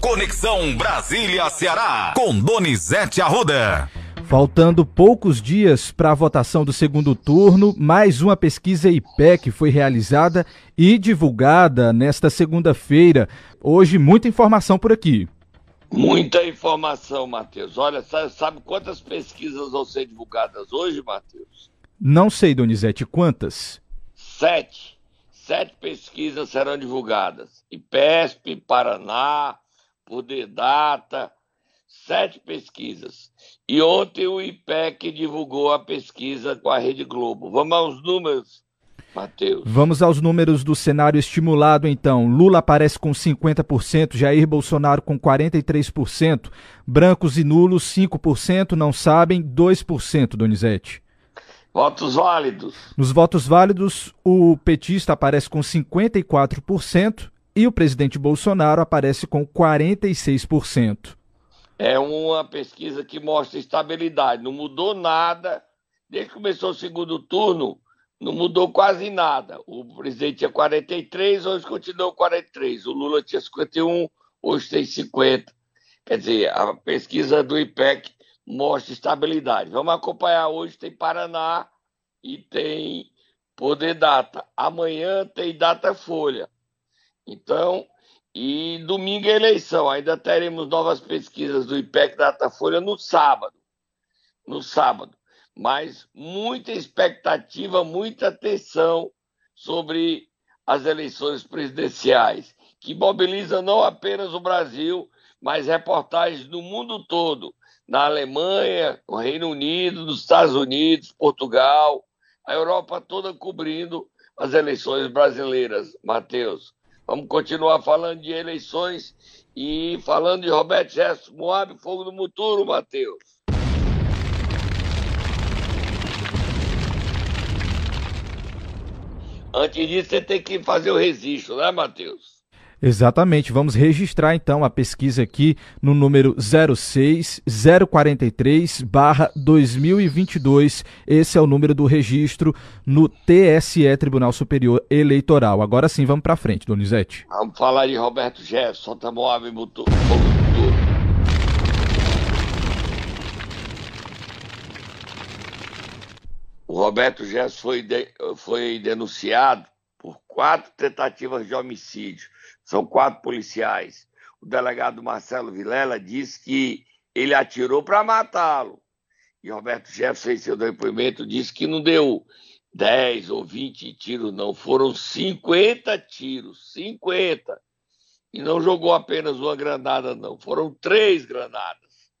Conexão Brasília-Ceará, com Donizete Arruda. Faltando poucos dias para a votação do segundo turno, mais uma pesquisa IPEC foi realizada e divulgada nesta segunda-feira. Hoje, muita informação por aqui. Muita informação, Matheus. Olha, sabe quantas pesquisas vão ser divulgadas hoje, Matheus? Não sei, Donizete, quantas? Sete. Sete pesquisas serão divulgadas. IPESP, Paraná, Poder Data, sete pesquisas. E ontem o IPEC divulgou a pesquisa com a Rede Globo. Vamos aos números, Matheus. Vamos aos números do cenário estimulado, então. Lula aparece com 50%, Jair Bolsonaro com 43%, brancos e nulos 5%, não sabem 2%, Donizete. Votos válidos. Nos votos válidos, o petista aparece com 54% e o presidente Bolsonaro aparece com 46%. É uma pesquisa que mostra estabilidade. Não mudou nada. Desde que começou o segundo turno, não mudou quase nada. O presidente tinha 43, hoje continuou 43. O Lula tinha 51, hoje tem 50. Quer dizer, a pesquisa do IPEC mostra estabilidade. Vamos acompanhar hoje, tem Paraná e tem Poder Data. Amanhã tem Data Folha. Então, e domingo é eleição. Ainda teremos novas pesquisas do IPEC Datafolha no sábado. No sábado. Mas muita expectativa, muita atenção sobre as eleições presidenciais, que mobilizam não apenas o Brasil, mas reportagens do mundo todo, na Alemanha, no Reino Unido, nos Estados Unidos, Portugal, a Europa toda cobrindo as eleições brasileiras, Matheus. Vamos continuar falando de eleições e falando de Roberto Gesso, Moab, Fogo do Muturo, Matheus. Antes disso, você tem que fazer o registro, né, Matheus? Exatamente. Vamos registrar então a pesquisa aqui no número 06043/2022. Esse é o número do registro no TSE Tribunal Superior Eleitoral. Agora sim, vamos para frente, Donizete. Vamos falar de Roberto Jefferson, Tamoave Mutu. O Roberto Jefferson foi, de, foi denunciado por quatro tentativas de homicídio são quatro policiais. O delegado Marcelo Vilela disse que ele atirou para matá-lo. E Roberto Jefferson, em seu depoimento, disse que não deu 10 ou 20 tiros, não. Foram 50 tiros. 50. E não jogou apenas uma granada, não. Foram três granadas.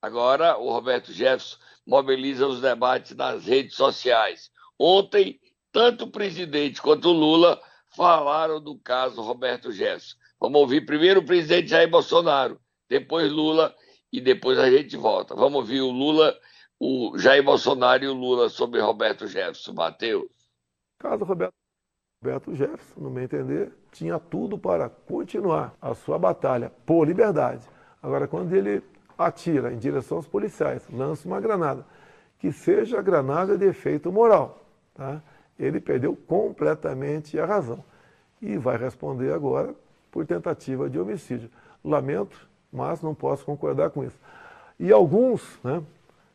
Agora, o Roberto Jefferson mobiliza os debates nas redes sociais. Ontem, tanto o presidente quanto o Lula falaram do caso Roberto Jefferson. Vamos ouvir primeiro o presidente Jair Bolsonaro, depois Lula e depois a gente volta. Vamos ouvir o Lula, o Jair Bolsonaro e o Lula sobre Roberto Jefferson. Matheus. Caso Roberto, Roberto Jefferson, no meu entender, tinha tudo para continuar a sua batalha por liberdade. Agora, quando ele atira em direção aos policiais, lança uma granada, que seja granada de efeito moral, tá? Ele perdeu completamente a razão. E vai responder agora por tentativa de homicídio. Lamento, mas não posso concordar com isso. E alguns, né,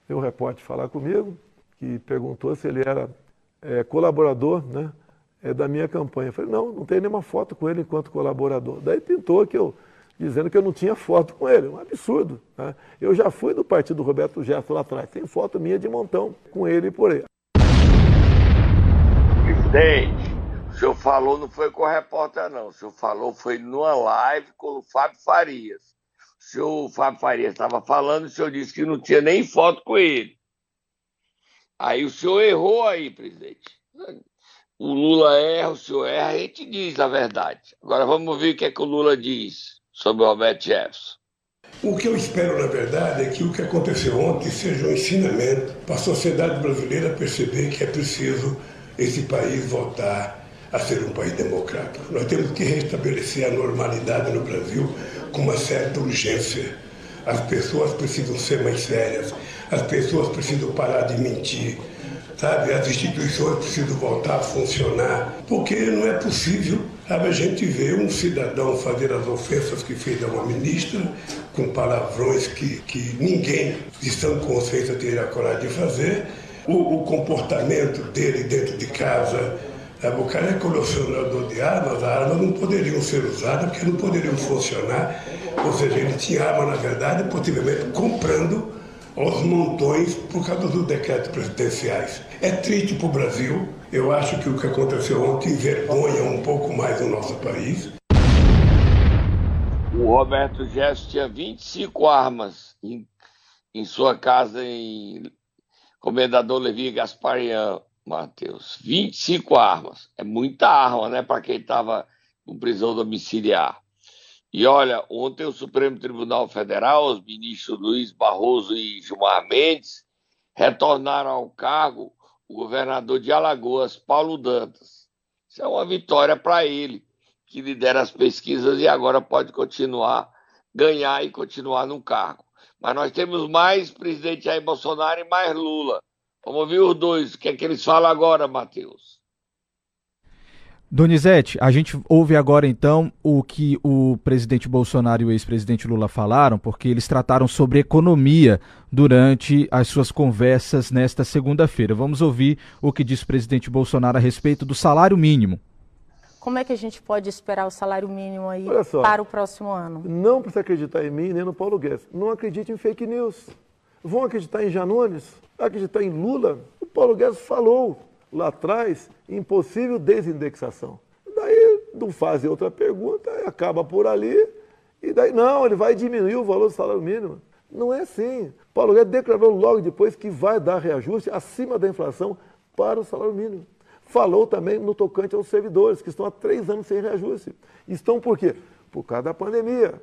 tem um repórter falar comigo, que perguntou se ele era é, colaborador né, é, da minha campanha. Eu falei, não, não tem nenhuma foto com ele enquanto colaborador. Daí pintou que eu, dizendo que eu não tinha foto com ele. Um absurdo. Né? Eu já fui do partido Roberto Jefferson lá atrás, tem foto minha de montão com ele por aí. Presidente, o senhor falou não foi com o repórter, não. O senhor falou foi numa live com o Fábio Farias. O senhor Fábio Farias estava falando e o senhor disse que não tinha nem foto com ele. Aí o senhor errou aí, presidente. O Lula erra, o senhor erra, a gente diz a verdade. Agora vamos ver o que é que o Lula diz sobre o Roberto Jefferson. O que eu espero, na verdade, é que o que aconteceu ontem seja um ensinamento para a sociedade brasileira perceber que é preciso esse país voltar a ser um país democrático. Nós temos que restabelecer a normalidade no Brasil com uma certa urgência. As pessoas precisam ser mais sérias, as pessoas precisam parar de mentir, sabe? As instituições precisam voltar a funcionar, porque não é possível a gente vê um cidadão fazer as ofensas que fez a uma ministra, com palavrões que, que ninguém de sã consciência teria coragem de fazer, o, o comportamento dele dentro de casa, o cara é colecionador de armas, as armas não poderiam ser usadas porque não poderiam funcionar. Ou seja, ele tinha arma, na verdade, possivelmente comprando aos montões por causa dos decretos presidenciais. É triste para o Brasil. Eu acho que o que aconteceu ontem envergonha um pouco mais o nosso país. O Roberto Jefferson tinha 25 armas em, em sua casa em Comendador Levi Gasparian, Matheus. 25 armas. É muita arma, né, para quem estava com prisão domiciliar. E olha, ontem o Supremo Tribunal Federal, os ministros Luiz Barroso e Gilmar Mendes, retornaram ao cargo o governador de Alagoas, Paulo Dantas. Isso é uma vitória para ele, que lidera as pesquisas e agora pode continuar, ganhar e continuar no cargo. Mas nós temos mais presidente Jair Bolsonaro e mais Lula. Vamos ouvir os dois. O que é que eles falam agora, Matheus? Donizete, a gente ouve agora então o que o presidente Bolsonaro e o ex-presidente Lula falaram, porque eles trataram sobre economia durante as suas conversas nesta segunda-feira. Vamos ouvir o que disse o presidente Bolsonaro a respeito do salário mínimo. Como é que a gente pode esperar o salário mínimo aí para o próximo ano? Não precisa acreditar em mim nem no Paulo Guedes. Não acredite em fake news. Vão acreditar em Janones? Acreditar em Lula? O Paulo Guedes falou lá atrás, impossível desindexação. Daí não fazem outra pergunta, acaba por ali, e daí não, ele vai diminuir o valor do salário mínimo. Não é assim. Paulo Guedes declarou logo depois que vai dar reajuste acima da inflação para o salário mínimo. Falou também no tocante aos servidores, que estão há três anos sem reajuste. Estão por quê? Por causa da pandemia.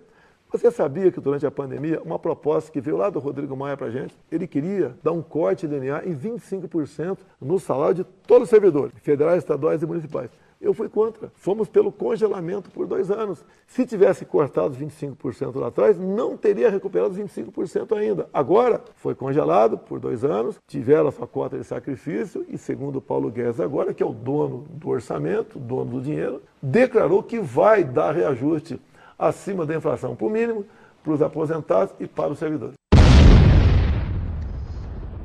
Você sabia que durante a pandemia, uma proposta que veio lá do Rodrigo Maia para a gente, ele queria dar um corte linear em 25% no salário de todos os servidores, federais, estaduais e municipais. Eu fui contra. Fomos pelo congelamento por dois anos. Se tivesse cortado 25% lá atrás, não teria recuperado 25% ainda. Agora, foi congelado por dois anos, tiveram a sua cota de sacrifício e, segundo Paulo Guedes agora, que é o dono do orçamento, dono do dinheiro, declarou que vai dar reajuste acima da inflação, para o mínimo, para os aposentados e para os servidores.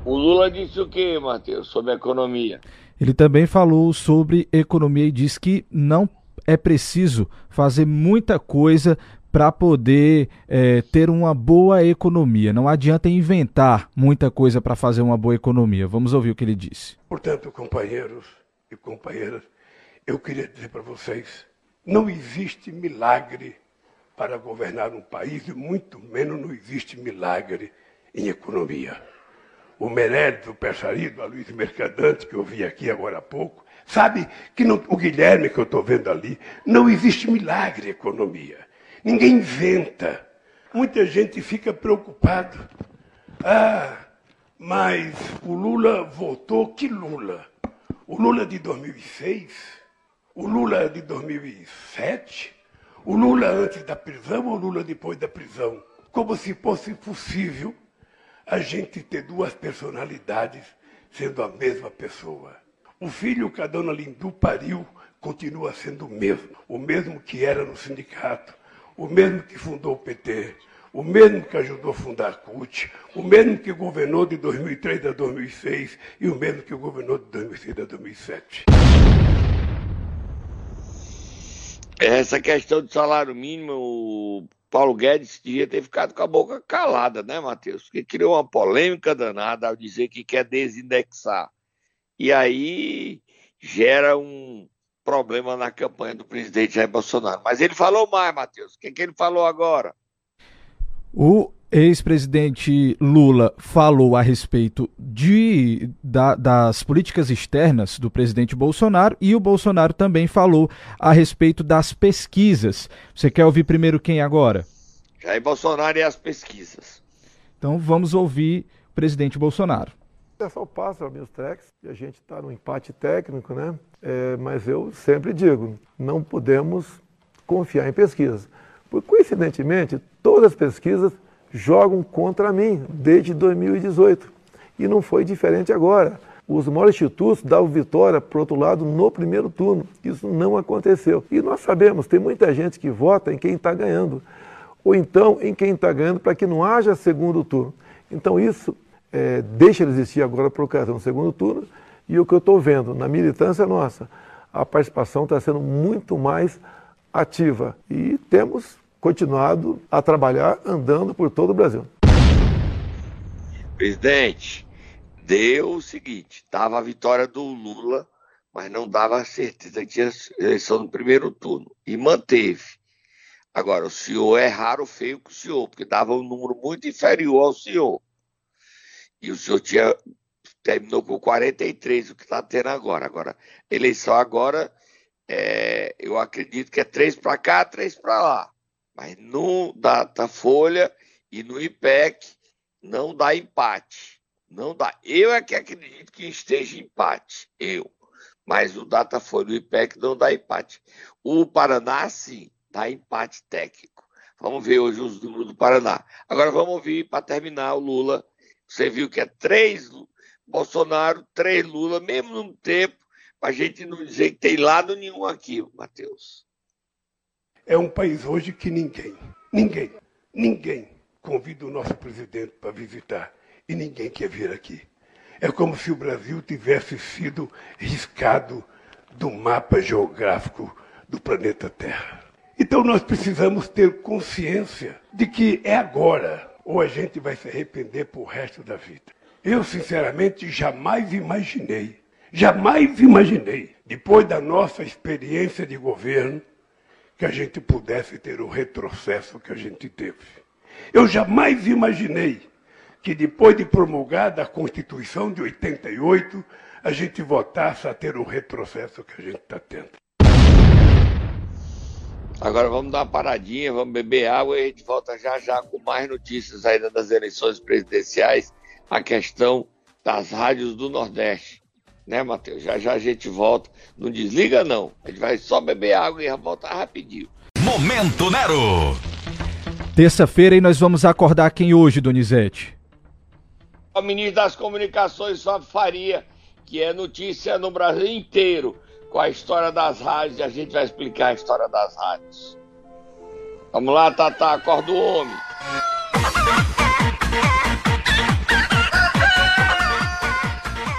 O Lula disse o que, Matheus, sobre a economia? Ele também falou sobre economia e disse que não é preciso fazer muita coisa para poder é, ter uma boa economia. Não adianta inventar muita coisa para fazer uma boa economia. Vamos ouvir o que ele disse. Portanto, companheiros e companheiras, eu queria dizer para vocês: não existe milagre para governar um país e muito menos não existe milagre em economia. O Meirelles, o Persarido, a Luiz Mercadante, que eu vi aqui agora há pouco, sabe que não, o Guilherme que eu estou vendo ali, não existe milagre economia. Ninguém inventa. Muita gente fica preocupado. Ah, mas o Lula votou, que Lula? O Lula de 2006? O Lula de 2007? O Lula antes da prisão ou o Lula depois da prisão? Como se fosse possível a gente ter duas personalidades sendo a mesma pessoa. O filho que a dona Lindu pariu continua sendo o mesmo, o mesmo que era no sindicato, o mesmo que fundou o PT, o mesmo que ajudou a fundar a CUT, o mesmo que governou de 2003 a 2006 e o mesmo que governou de 2006 a 2007. Essa questão do salário mínimo, Paulo Guedes devia ter ficado com a boca calada, né, Matheus? Porque criou uma polêmica danada ao dizer que quer desindexar. E aí gera um problema na campanha do presidente Jair Bolsonaro. Mas ele falou mais, Matheus. O que, é que ele falou agora? O ex-presidente Lula falou a respeito de, da, das políticas externas do presidente Bolsonaro e o Bolsonaro também falou a respeito das pesquisas. Você quer ouvir primeiro quem agora? Jair Bolsonaro e as pesquisas. Então vamos ouvir o presidente Bolsonaro. O pessoal passa os tracks e a gente está no empate técnico, né? É, mas eu sempre digo, não podemos confiar em pesquisas. Coincidentemente, todas as pesquisas jogam contra mim desde 2018. E não foi diferente agora. os maiores institutos davam vitória, por outro lado, no primeiro turno. Isso não aconteceu. E nós sabemos, tem muita gente que vota em quem está ganhando, ou então em quem está ganhando para que não haja segundo turno. Então isso é, deixa de existir agora por ocasião do segundo turno, e o que eu estou vendo na militância nossa, a participação está sendo muito mais ativa. E temos continuado a trabalhar andando por todo o Brasil. Presidente, deu o seguinte: dava a vitória do Lula, mas não dava a certeza que tinha eleição no primeiro turno. E manteve. Agora, o senhor é raro feio com o senhor, porque dava um número muito inferior ao senhor. E o senhor tinha, terminou com 43, o que está tendo agora. Agora, eleição agora, é, eu acredito que é três para cá, três para lá. Mas no Datafolha e no IPEC não dá empate. Não dá. Eu é que acredito que esteja empate. Eu. Mas o data foi do IPEC não dá empate. O Paraná, sim, dá empate técnico. Vamos ver hoje os números do Paraná. Agora vamos ouvir para terminar o Lula. Você viu que é três Bolsonaro, três Lula, mesmo no tempo, para a gente não dizer que tem lado nenhum aqui, Matheus. É um país hoje que ninguém, ninguém, ninguém convida o nosso presidente para visitar e ninguém quer vir aqui. É como se o Brasil tivesse sido riscado do mapa geográfico do planeta Terra. Então nós precisamos ter consciência de que é agora ou a gente vai se arrepender por resto da vida. Eu, sinceramente, jamais imaginei, jamais imaginei, depois da nossa experiência de governo, que a gente pudesse ter o retrocesso que a gente teve. Eu jamais imaginei que depois de promulgada a Constituição de 88, a gente votasse a ter o retrocesso que a gente está tendo. Agora vamos dar uma paradinha, vamos beber água e a gente volta já já com mais notícias ainda das eleições presidenciais, a questão das rádios do Nordeste. Né, Matheus? Já já a gente volta. Não desliga, não. A gente vai só beber água e já volta rapidinho. Momento Nero! Terça-feira e nós vamos acordar quem hoje, Donizete? o ministro das Comunicações, Fábio Faria, que é notícia no Brasil inteiro com a história das rádios, e a gente vai explicar a história das rádios. Vamos lá, Tata, acorda o homem.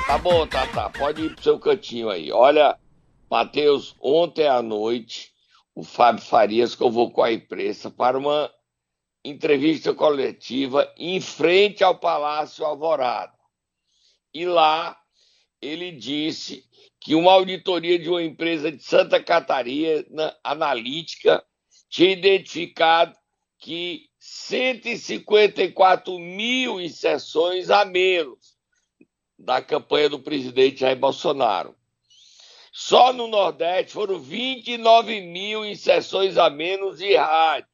Tá bom, Tata, pode ir pro seu cantinho aí. Olha, Matheus, ontem à noite, o Fábio Farias convocou a imprensa para uma entrevista coletiva em frente ao Palácio Alvorada. E lá ele disse que uma auditoria de uma empresa de Santa Catarina, analítica, tinha identificado que 154 mil inserções a menos da campanha do presidente Jair Bolsonaro. Só no Nordeste foram 29 mil inserções a menos de rádio.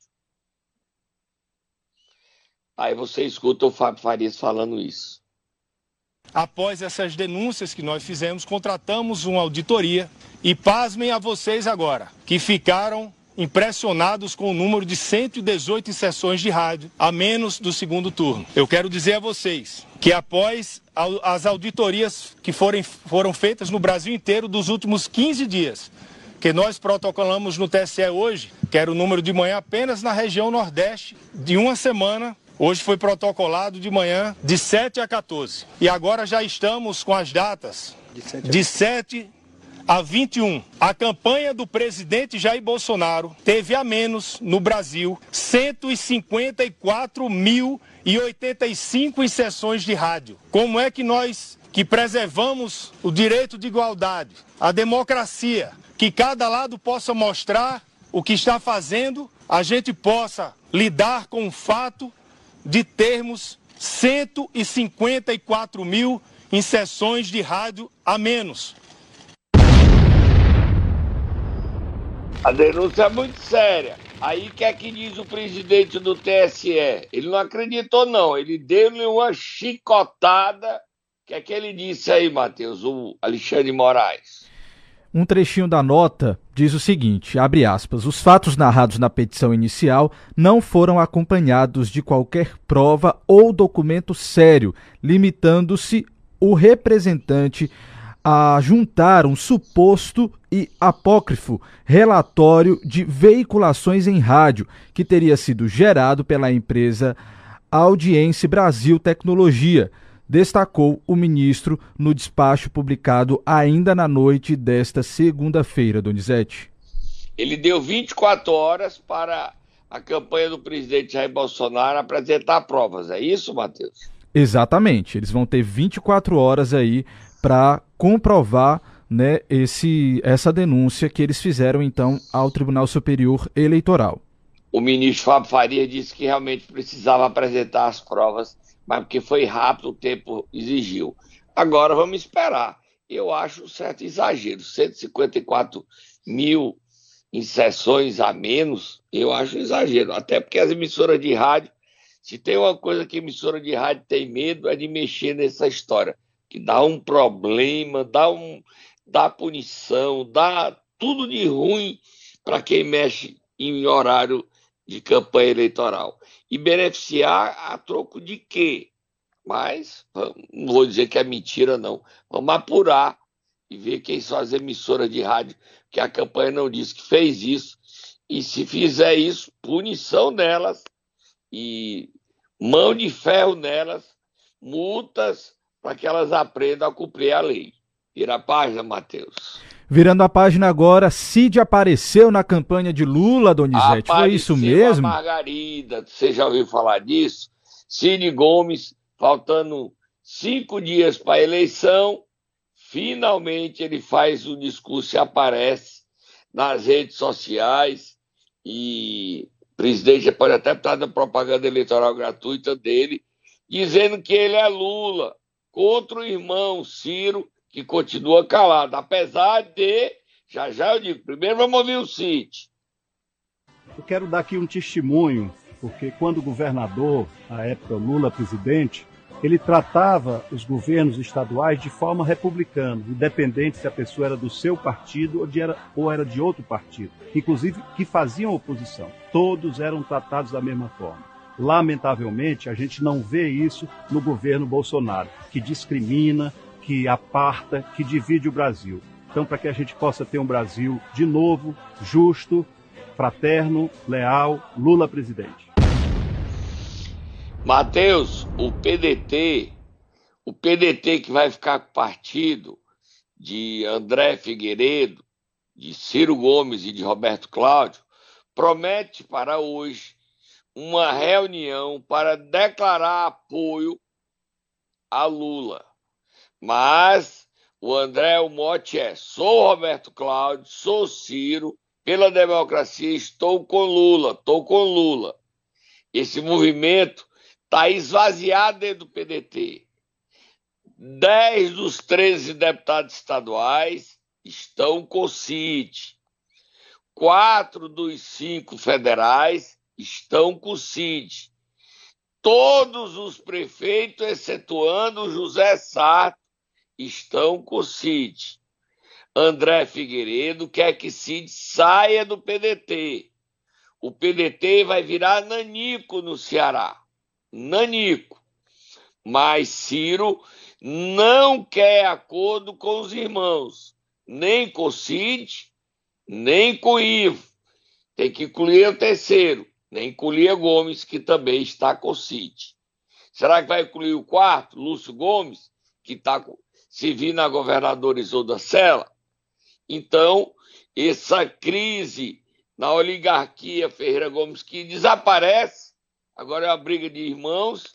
Aí você escuta o Fábio Farias falando isso. Após essas denúncias que nós fizemos, contratamos uma auditoria e pasmem a vocês agora, que ficaram impressionados com o número de 118 sessões de rádio, a menos do segundo turno. Eu quero dizer a vocês que após as auditorias que forem, foram feitas no Brasil inteiro dos últimos 15 dias, que nós protocolamos no TSE hoje, que era o número de manhã apenas na região Nordeste, de uma semana Hoje foi protocolado de manhã de 7 a 14. E agora já estamos com as datas de 7 a 21. A campanha do presidente Jair Bolsonaro teve a menos no Brasil 154.085 inserções de rádio. Como é que nós que preservamos o direito de igualdade, a democracia, que cada lado possa mostrar o que está fazendo, a gente possa lidar com o fato de termos 154 mil em sessões de rádio a menos. A denúncia é muito séria. Aí que é que diz o presidente do TSE? Ele não acreditou, não. Ele deu-lhe uma chicotada. O que é que ele disse aí, Matheus? O Alexandre Moraes. Um trechinho da nota diz o seguinte, abre aspas, os fatos narrados na petição inicial não foram acompanhados de qualquer prova ou documento sério, limitando-se o representante a juntar um suposto e apócrifo relatório de veiculações em rádio que teria sido gerado pela empresa Audiência Brasil Tecnologia, destacou o ministro no despacho publicado ainda na noite desta segunda-feira, Donizete. Ele deu 24 horas para a campanha do presidente Jair Bolsonaro apresentar provas, é isso, Matheus? Exatamente, eles vão ter 24 horas aí para comprovar né, esse, essa denúncia que eles fizeram então ao Tribunal Superior Eleitoral. O ministro Fábio Faria disse que realmente precisava apresentar as provas, mas porque foi rápido, o tempo exigiu. Agora vamos esperar. Eu acho um certo exagero. 154 mil inserções a menos, eu acho um exagero. Até porque as emissoras de rádio, se tem uma coisa que emissora de rádio tem medo, é de mexer nessa história que dá um problema, dá, um, dá punição, dá tudo de ruim para quem mexe em horário de campanha eleitoral. E beneficiar a troco de quê? Mas não vou dizer que é mentira, não. Vamos apurar e ver quem são as emissoras de rádio, que a campanha não disse que fez isso. E se fizer isso, punição nelas e mão de ferro nelas, multas para que elas aprendam a cumprir a lei. Vira a página, Matheus. Virando a página agora, Cid apareceu na campanha de Lula, Donizete. Apareceu Foi isso mesmo? A Margarida, você já ouviu falar disso? Cid Gomes, faltando cinco dias para a eleição, finalmente ele faz o discurso e aparece nas redes sociais e o presidente pode até estar na propaganda eleitoral gratuita dele, dizendo que ele é Lula, contra o irmão Ciro, que continua calado, apesar de. Já já eu digo, primeiro vamos ouvir o Cid. Eu quero dar aqui um testemunho, porque quando o governador, à época Lula presidente, ele tratava os governos estaduais de forma republicana, independente se a pessoa era do seu partido ou, de era, ou era de outro partido, inclusive que faziam oposição. Todos eram tratados da mesma forma. Lamentavelmente, a gente não vê isso no governo Bolsonaro, que discrimina, que aparta, que divide o Brasil. Então, para que a gente possa ter um Brasil de novo, justo, fraterno, leal, Lula presidente. Mateus, o PDT, o PDT que vai ficar com o partido de André Figueiredo, de Ciro Gomes e de Roberto Cláudio, promete para hoje uma reunião para declarar apoio a Lula. Mas o André, o mote é: sou Roberto Cláudio, sou Ciro, pela democracia estou com Lula, estou com Lula. Esse movimento está esvaziado dentro do PDT. Dez dos 13 deputados estaduais estão com o CID. Quatro dos cinco federais estão com o CID. Todos os prefeitos, excetuando José Sarto, estão com o CID. André Figueiredo quer que Cid saia do PDT. O PDT vai virar nanico no Ceará. Nanico. Mas Ciro não quer acordo com os irmãos, nem com o Cid, nem com o Ivo. Tem que incluir o terceiro, nem Colia Gomes, que também está com o Cid. Será que vai incluir o quarto, Lúcio Gomes, que está se vir na governadora Isolda Sela? Então, essa crise na oligarquia Ferreira Gomes que desaparece, agora é uma briga de irmãos,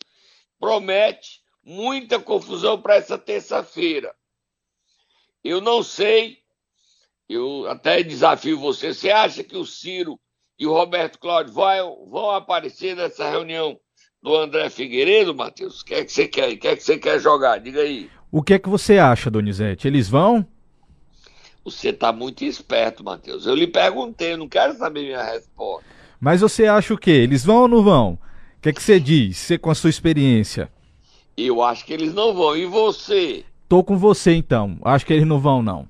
promete muita confusão para essa terça-feira. Eu não sei, eu até desafio você, você acha que o Ciro e o Roberto Cláudio vão, vão aparecer nessa reunião do André Figueiredo, Matheus? O que é que você quer? O que é que você quer jogar? Diga aí. O que é que você acha, Donizete? Eles vão? Você está muito esperto, Matheus. Eu lhe perguntei, eu não quero saber minha resposta. Mas você acha o quê? Eles vão ou não vão? O que é que você diz, você com a sua experiência? Eu acho que eles não vão. E você? Tô com você então. Acho que eles não vão, não.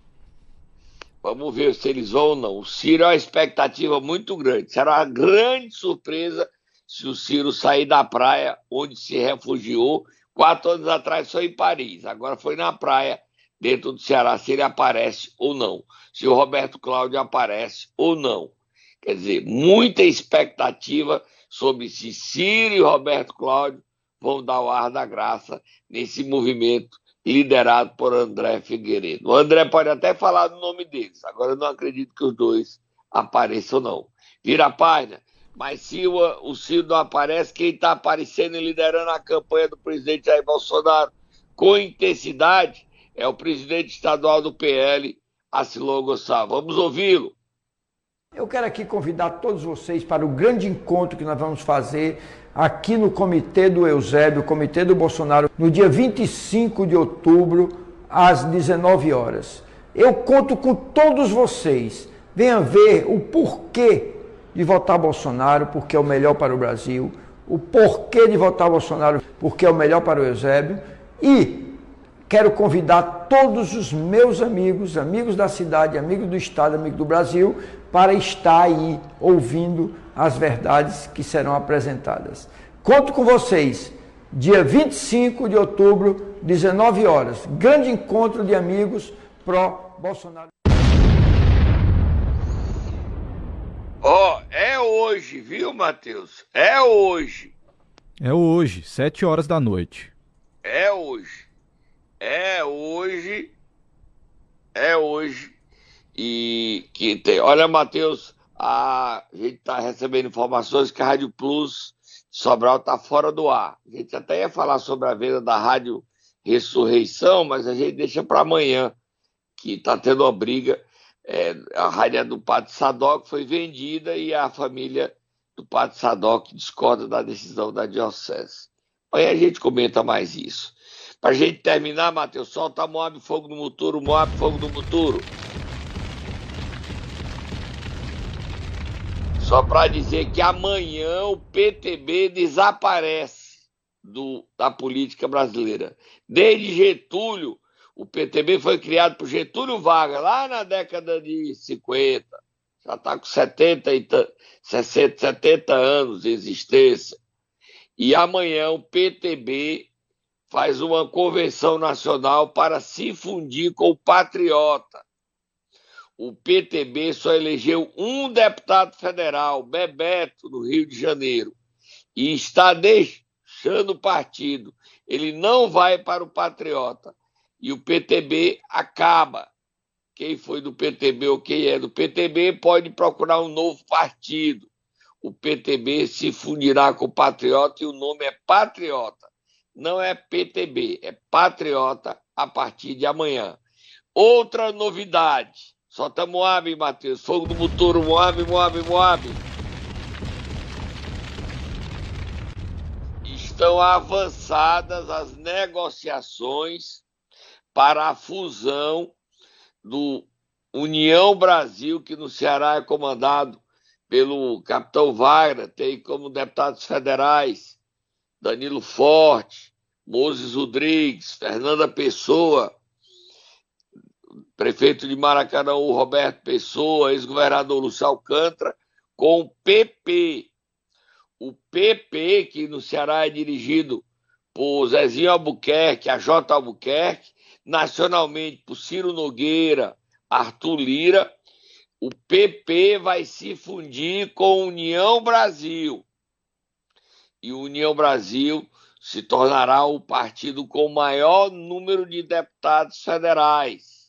Vamos ver se eles vão ou não. O Ciro é uma expectativa muito grande. Será uma grande surpresa se o Ciro sair da praia onde se refugiou Quatro anos atrás foi em Paris, agora foi na praia, dentro do Ceará, se ele aparece ou não. Se o Roberto Cláudio aparece ou não. Quer dizer, muita expectativa sobre se Ciro e Roberto Cláudio vão dar o ar da graça nesse movimento liderado por André Figueiredo. O André pode até falar do nome deles, agora eu não acredito que os dois apareçam, não. Vira a página. Mas se o, o Ciro não aparece, quem está aparecendo e liderando a campanha do presidente Jair Bolsonaro com intensidade é o presidente estadual do PL, Acilon Gonçalves. Vamos ouvi-lo. Eu quero aqui convidar todos vocês para o grande encontro que nós vamos fazer aqui no Comitê do Eusébio, Comitê do Bolsonaro, no dia 25 de outubro, às 19 horas. Eu conto com todos vocês. Venham ver o porquê de votar Bolsonaro, porque é o melhor para o Brasil, o porquê de votar Bolsonaro, porque é o melhor para o Eusébio, e quero convidar todos os meus amigos, amigos da cidade, amigos do Estado, amigos do Brasil, para estar aí ouvindo as verdades que serão apresentadas. Conto com vocês, dia 25 de outubro, 19 horas. Grande encontro de amigos pró-Bolsonaro. Ó, oh, é hoje, viu, Matheus? É hoje. É hoje, 7 horas da noite. É hoje. É hoje. É hoje e que tem. Olha, Matheus, a gente está recebendo informações que a Rádio Plus Sobral está fora do ar. A gente até ia falar sobre a venda da Rádio Ressurreição, mas a gente deixa para amanhã, que está tendo uma briga. É, a rádio é do Padre Sadoc foi vendida e a família do Padre Sadoc discorda da decisão da Diocese. Amanhã a gente comenta mais isso. Para a gente terminar, Matheus, solta Moab, fogo no muturo, Moab, fogo no muturo. Só para dizer que amanhã o PTB desaparece do, da política brasileira. Desde Getúlio, o PTB foi criado por Getúlio Vargas, lá na década de 50. Já está com 70, e 60, 70 anos de existência. E amanhã o PTB faz uma convenção nacional para se fundir com o Patriota o PTB só elegeu um deputado federal, Bebeto, no Rio de Janeiro, e está deixando o partido. Ele não vai para o Patriota. E o PTB acaba. Quem foi do PTB ou quem é do PTB pode procurar um novo partido. O PTB se fundirá com o Patriota e o nome é Patriota. Não é PTB, é Patriota a partir de amanhã. Outra novidade Solta Moab, Matheus. Fogo do Muturo, Moab, Moab, Moab. Estão avançadas as negociações para a fusão do União Brasil, que no Ceará é comandado pelo capitão Wagner, tem como deputados federais Danilo Forte, Moses Rodrigues, Fernanda Pessoa, prefeito de Maracanã, o Roberto Pessoa, ex-governador Lúcio Alcântara, com o PP. O PP, que no Ceará é dirigido por Zezinho Albuquerque, a J. Albuquerque, nacionalmente por Ciro Nogueira, Arthur Lira, o PP vai se fundir com União Brasil. E União Brasil se tornará o partido com o maior número de deputados federais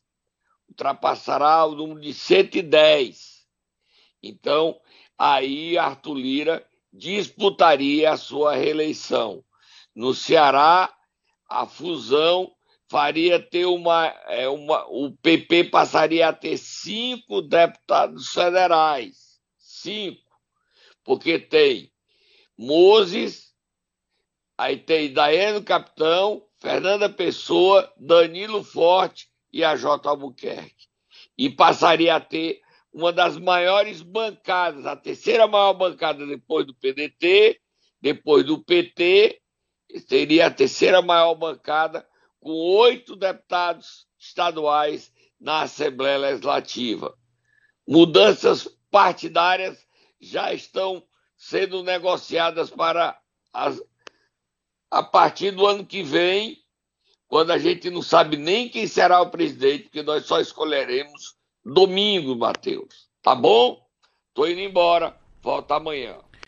ultrapassará o número de 110. Então, aí Arthur Lira disputaria a sua reeleição. No Ceará, a fusão faria ter uma, é, uma. O PP passaria a ter cinco deputados federais. Cinco. Porque tem Moses, aí tem Daiane Capitão, Fernanda Pessoa, Danilo Forte e a J. Albuquerque. E passaria a ter uma das maiores bancadas, a terceira maior bancada depois do PDT, depois do PT, seria a terceira maior bancada, com oito deputados estaduais na Assembleia Legislativa. Mudanças partidárias já estão sendo negociadas para as, a partir do ano que vem, quando a gente não sabe nem quem será o presidente, porque nós só escolheremos domingo, Matheus. Tá bom? Tô indo embora. Volta amanhã.